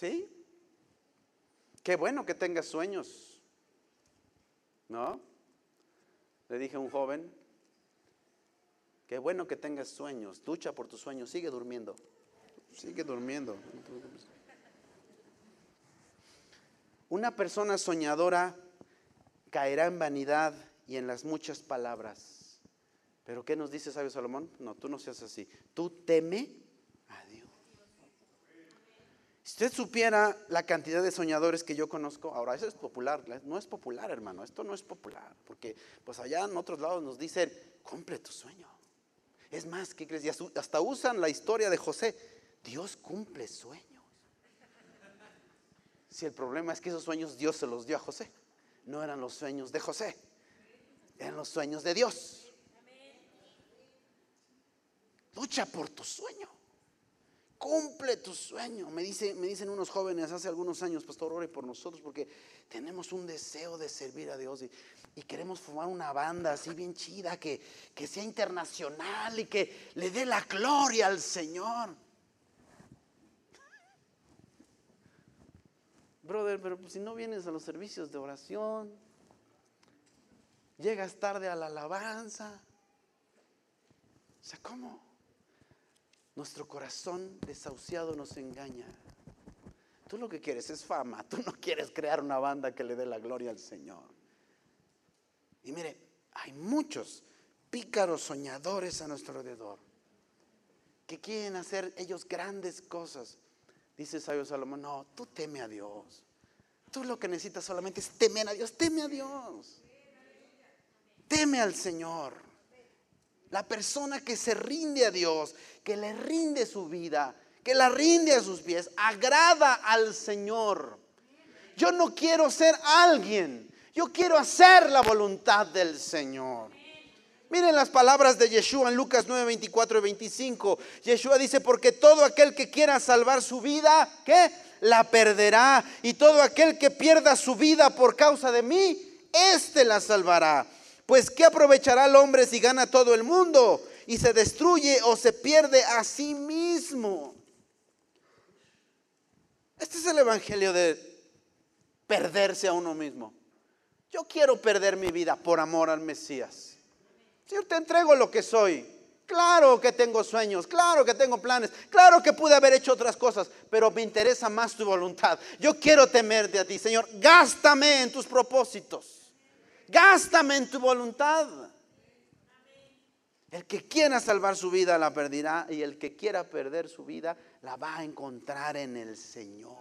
¿Sí? Qué bueno que tengas sueños. ¿No? Le dije a un joven, qué bueno que tengas sueños, lucha por tus sueños, sigue durmiendo, sigue durmiendo. Una persona soñadora caerá en vanidad y en las muchas palabras. Pero ¿qué nos dice sabio Salomón? No, tú no seas así. Tú teme si usted supiera la cantidad de soñadores que yo conozco, ahora eso es popular, no es popular hermano, esto no es popular, porque pues allá en otros lados nos dicen, cumple tu sueño. Es más, ¿qué crees? hasta usan la historia de José, Dios cumple sueños. Si el problema es que esos sueños Dios se los dio a José, no eran los sueños de José, eran los sueños de Dios. Lucha por tu sueño. Cumple tu sueño. Me, dice, me dicen unos jóvenes hace algunos años, pastor, ore por nosotros porque tenemos un deseo de servir a Dios y, queremos formar una banda así bien chida que, que sea internacional y que le dé la gloria al Señor. Brother, pero si no vienes a los servicios de oración, llegas tarde a la alabanza. O sea, ¿cómo? Nuestro corazón desahuciado nos engaña. Tú lo que quieres es fama, tú no quieres crear una banda que le dé la gloria al Señor. Y mire, hay muchos pícaros soñadores a nuestro alrededor que quieren hacer ellos grandes cosas. Dice Sabio Salomón, no, tú teme a Dios. Tú lo que necesitas solamente es temer a Dios, teme a Dios. Teme al Señor. La persona que se rinde a Dios, que le rinde su vida, que la rinde a sus pies, agrada al Señor. Yo no quiero ser alguien, yo quiero hacer la voluntad del Señor. Miren las palabras de Yeshua en Lucas 9, 24 y 25. Yeshua dice, porque todo aquel que quiera salvar su vida, ¿qué? La perderá. Y todo aquel que pierda su vida por causa de mí, éste la salvará. Pues ¿qué aprovechará el hombre si gana todo el mundo y se destruye o se pierde a sí mismo? Este es el evangelio de perderse a uno mismo. Yo quiero perder mi vida por amor al Mesías. Señor, te entrego lo que soy. Claro que tengo sueños, claro que tengo planes, claro que pude haber hecho otras cosas, pero me interesa más tu voluntad. Yo quiero temerte a ti, Señor. Gástame en tus propósitos. Gástame en tu voluntad. El que quiera salvar su vida la perderá y el que quiera perder su vida la va a encontrar en el Señor.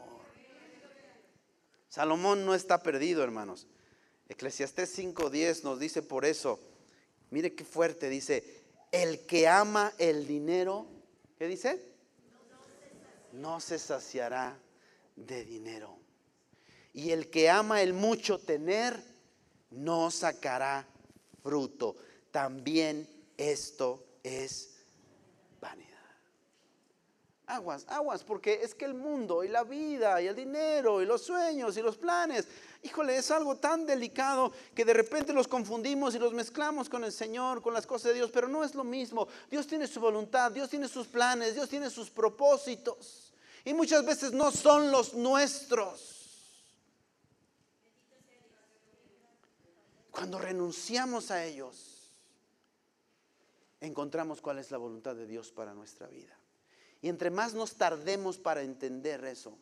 Salomón no está perdido, hermanos. Eclesiastés 5:10 nos dice por eso, mire qué fuerte, dice, el que ama el dinero, ¿qué dice? No se saciará de dinero. Y el que ama el mucho tener, no sacará fruto. También esto es vanidad. Aguas, aguas, porque es que el mundo y la vida y el dinero y los sueños y los planes, híjole, es algo tan delicado que de repente los confundimos y los mezclamos con el Señor, con las cosas de Dios, pero no es lo mismo. Dios tiene su voluntad, Dios tiene sus planes, Dios tiene sus propósitos y muchas veces no son los nuestros. Cuando renunciamos a ellos, encontramos cuál es la voluntad de Dios para nuestra vida. Y entre más nos tardemos para entender eso,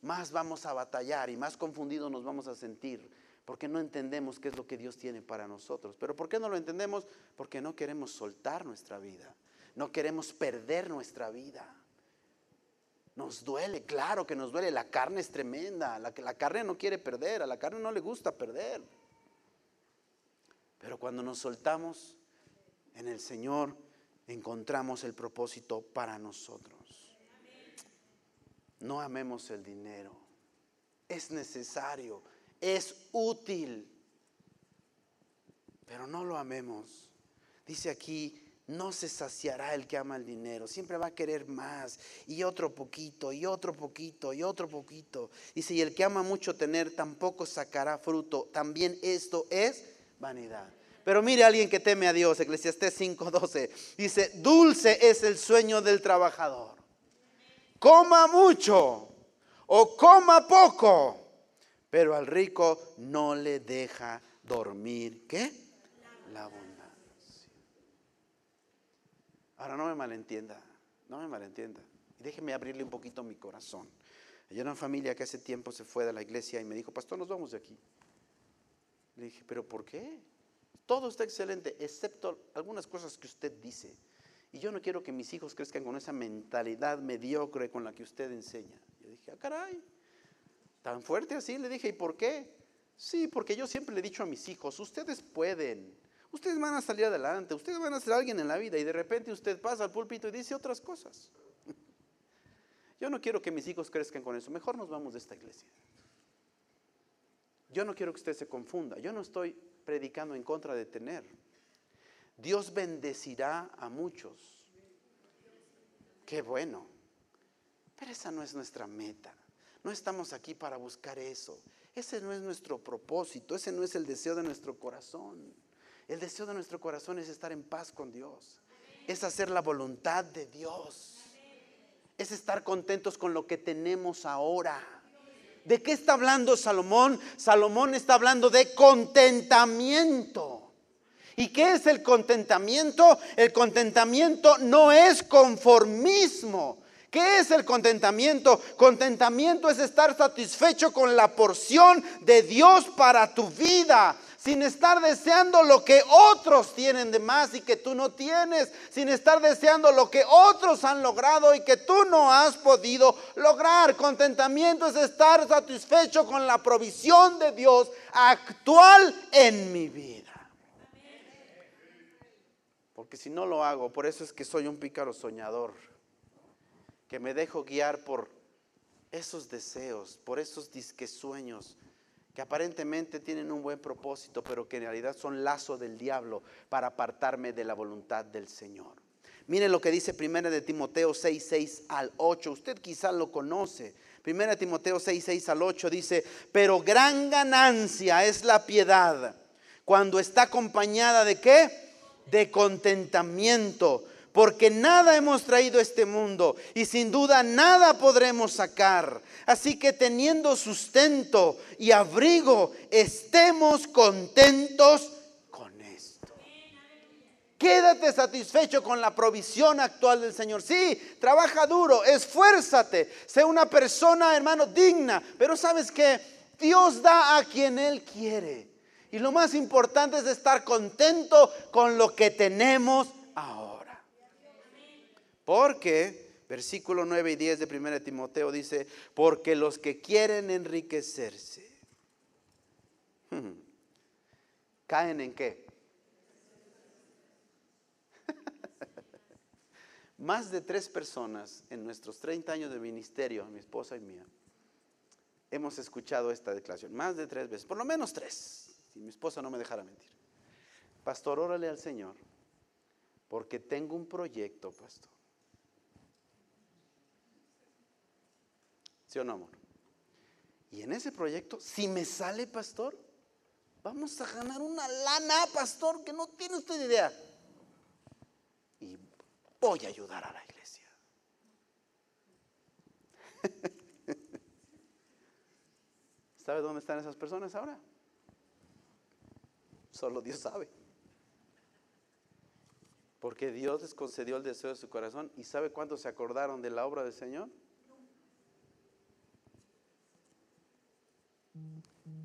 más vamos a batallar y más confundidos nos vamos a sentir, porque no entendemos qué es lo que Dios tiene para nosotros. Pero ¿por qué no lo entendemos? Porque no queremos soltar nuestra vida, no queremos perder nuestra vida. Nos duele, claro que nos duele, la carne es tremenda, la, la carne no quiere perder, a la carne no le gusta perder. Pero cuando nos soltamos, en el Señor encontramos el propósito para nosotros. No amemos el dinero. Es necesario, es útil, pero no lo amemos. Dice aquí, no se saciará el que ama el dinero, siempre va a querer más y otro poquito y otro poquito y otro poquito. Dice, y el que ama mucho tener tampoco sacará fruto. También esto es vanidad. Pero mire a alguien que teme a Dios, Eclesiastés 5:12. Dice, dulce es el sueño del trabajador. Coma mucho o coma poco, pero al rico no le deja dormir. ¿Qué? La abundancia. Ahora no me malentienda, no me malentienda. Déjeme abrirle un poquito mi corazón. Hay una familia que hace tiempo se fue de la iglesia y me dijo, pastor, nos vamos de aquí. Le dije, pero ¿por qué? Todo está excelente, excepto algunas cosas que usted dice. Y yo no quiero que mis hijos crezcan con esa mentalidad mediocre con la que usted enseña. Yo dije, ah, caray, tan fuerte así. Le dije, ¿y por qué? Sí, porque yo siempre le he dicho a mis hijos, ustedes pueden, ustedes van a salir adelante, ustedes van a ser alguien en la vida y de repente usted pasa al púlpito y dice otras cosas. Yo no quiero que mis hijos crezcan con eso, mejor nos vamos de esta iglesia. Yo no quiero que usted se confunda, yo no estoy predicando en contra de tener. Dios bendecirá a muchos. Qué bueno. Pero esa no es nuestra meta. No estamos aquí para buscar eso. Ese no es nuestro propósito. Ese no es el deseo de nuestro corazón. El deseo de nuestro corazón es estar en paz con Dios. Es hacer la voluntad de Dios. Es estar contentos con lo que tenemos ahora. ¿De qué está hablando Salomón? Salomón está hablando de contentamiento. ¿Y qué es el contentamiento? El contentamiento no es conformismo. ¿Qué es el contentamiento? Contentamiento es estar satisfecho con la porción de Dios para tu vida sin estar deseando lo que otros tienen de más y que tú no tienes, sin estar deseando lo que otros han logrado y que tú no has podido lograr. Contentamiento es estar satisfecho con la provisión de Dios actual en mi vida. Porque si no lo hago, por eso es que soy un pícaro soñador, que me dejo guiar por esos deseos, por esos disque sueños que aparentemente tienen un buen propósito, pero que en realidad son lazo del diablo para apartarme de la voluntad del Señor. Miren lo que dice 1 de Timoteo 6, 6 al 8. Usted quizás lo conoce. 1 de Timoteo 6, 6 al 8 dice, pero gran ganancia es la piedad cuando está acompañada de qué? De contentamiento porque nada hemos traído a este mundo y sin duda nada podremos sacar. Así que teniendo sustento y abrigo, estemos contentos con esto. Quédate satisfecho con la provisión actual del Señor. Sí, trabaja duro, esfuérzate, sé una persona, hermano, digna, pero sabes que Dios da a quien Él quiere. Y lo más importante es estar contento con lo que tenemos ahora. Porque, versículo 9 y 10 de 1 Timoteo dice, porque los que quieren enriquecerse, ¿caen en qué? Más de tres personas en nuestros 30 años de ministerio, mi esposa y mía, hemos escuchado esta declaración. Más de tres veces, por lo menos tres, si mi esposa no me dejara mentir. Pastor, órale al Señor, porque tengo un proyecto, pastor. ¿Sí amor? Y en ese proyecto, si me sale, pastor, vamos a ganar una lana, pastor, que no tiene usted idea. Y voy a ayudar a la iglesia. ¿Sabe dónde están esas personas ahora? Solo Dios sabe. Porque Dios les concedió el deseo de su corazón. ¿Y sabe cuántos se acordaron de la obra del Señor?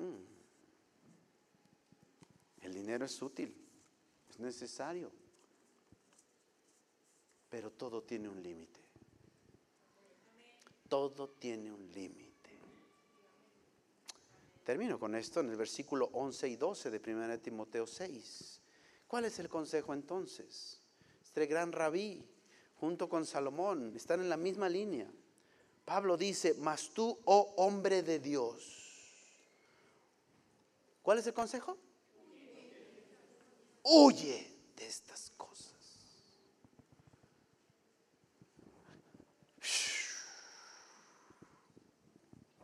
Mm. El dinero es útil, es necesario, pero todo tiene un límite. Todo tiene un límite. Termino con esto en el versículo 11 y 12 de 1 Timoteo 6. ¿Cuál es el consejo entonces? Este gran rabí, junto con Salomón, están en la misma línea. Pablo dice, mas tú, oh hombre de Dios. ¿Cuál es el consejo? Huye de estas cosas.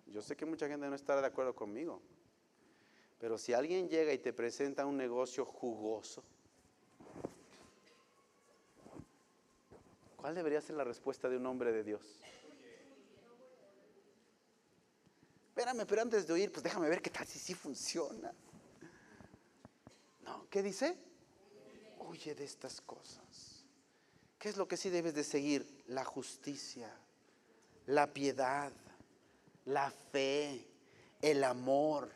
Yo sé que mucha gente no estará de acuerdo conmigo, pero si alguien llega y te presenta un negocio jugoso, ¿cuál debería ser la respuesta de un hombre de Dios? Espérame, pero antes de oír, pues déjame ver qué tal si sí funciona. No, ¿qué dice? Huye de estas cosas. ¿Qué es lo que sí debes de seguir? La justicia, la piedad, la fe, el amor,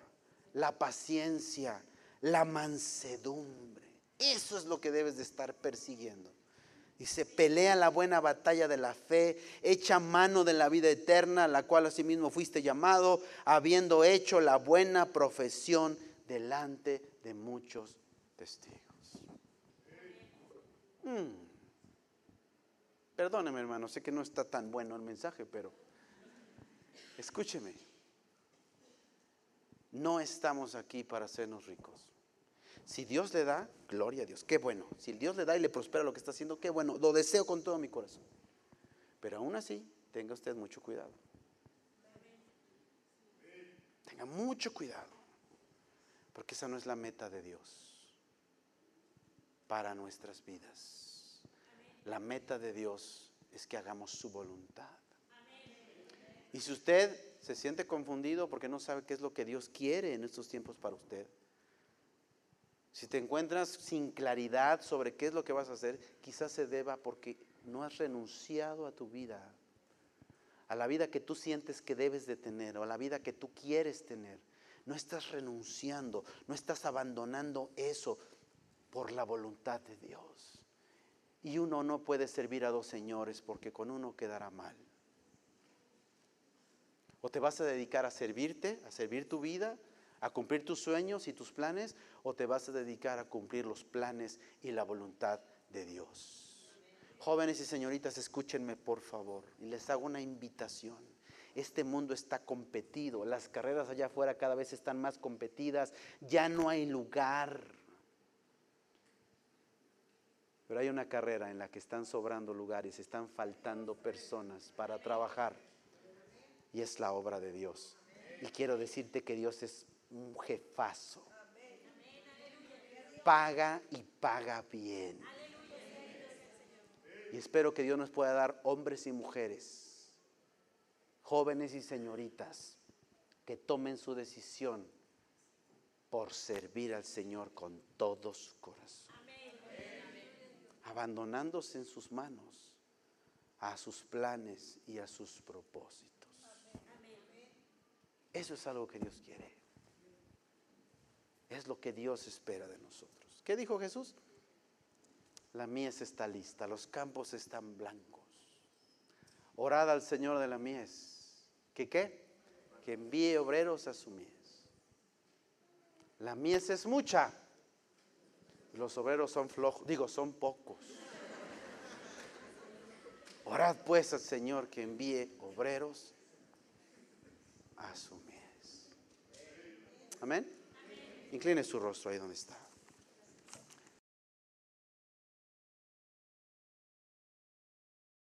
la paciencia, la mansedumbre. Eso es lo que debes de estar persiguiendo. Dice, pelea la buena batalla de la fe, echa mano de la vida eterna, la cual asimismo fuiste llamado, habiendo hecho la buena profesión delante de muchos testigos. Mm. Perdóneme hermano, sé que no está tan bueno el mensaje, pero escúcheme. No estamos aquí para hacernos ricos. Si Dios le da, gloria a Dios, qué bueno. Si Dios le da y le prospera lo que está haciendo, qué bueno. Lo deseo con todo mi corazón. Pero aún así, tenga usted mucho cuidado. Tenga mucho cuidado. Porque esa no es la meta de Dios para nuestras vidas. La meta de Dios es que hagamos su voluntad. Y si usted se siente confundido porque no sabe qué es lo que Dios quiere en estos tiempos para usted, si te encuentras sin claridad sobre qué es lo que vas a hacer, quizás se deba porque no has renunciado a tu vida, a la vida que tú sientes que debes de tener o a la vida que tú quieres tener. No estás renunciando, no estás abandonando eso por la voluntad de Dios. Y uno no puede servir a dos señores porque con uno quedará mal. O te vas a dedicar a servirte, a servir tu vida, a cumplir tus sueños y tus planes, o te vas a dedicar a cumplir los planes y la voluntad de Dios. Jóvenes y señoritas, escúchenme por favor y les hago una invitación. Este mundo está competido, las carreras allá afuera cada vez están más competidas, ya no hay lugar. Pero hay una carrera en la que están sobrando lugares, están faltando personas para trabajar y es la obra de Dios. Y quiero decirte que Dios es un jefazo. Paga y paga bien. Y espero que Dios nos pueda dar hombres y mujeres, jóvenes y señoritas, que tomen su decisión por servir al Señor con todo su corazón. Abandonándose en sus manos a sus planes y a sus propósitos. Eso es algo que Dios quiere. Es lo que Dios espera de nosotros. ¿Qué dijo Jesús? La mies está lista, los campos están blancos. Orad al Señor de la mies. ¿Que qué? Que envíe obreros a su mies. La mies es mucha. Los obreros son flojos, digo, son pocos. Orad pues al Señor que envíe obreros a su mies. Amén. Incline su rostro ahí donde está.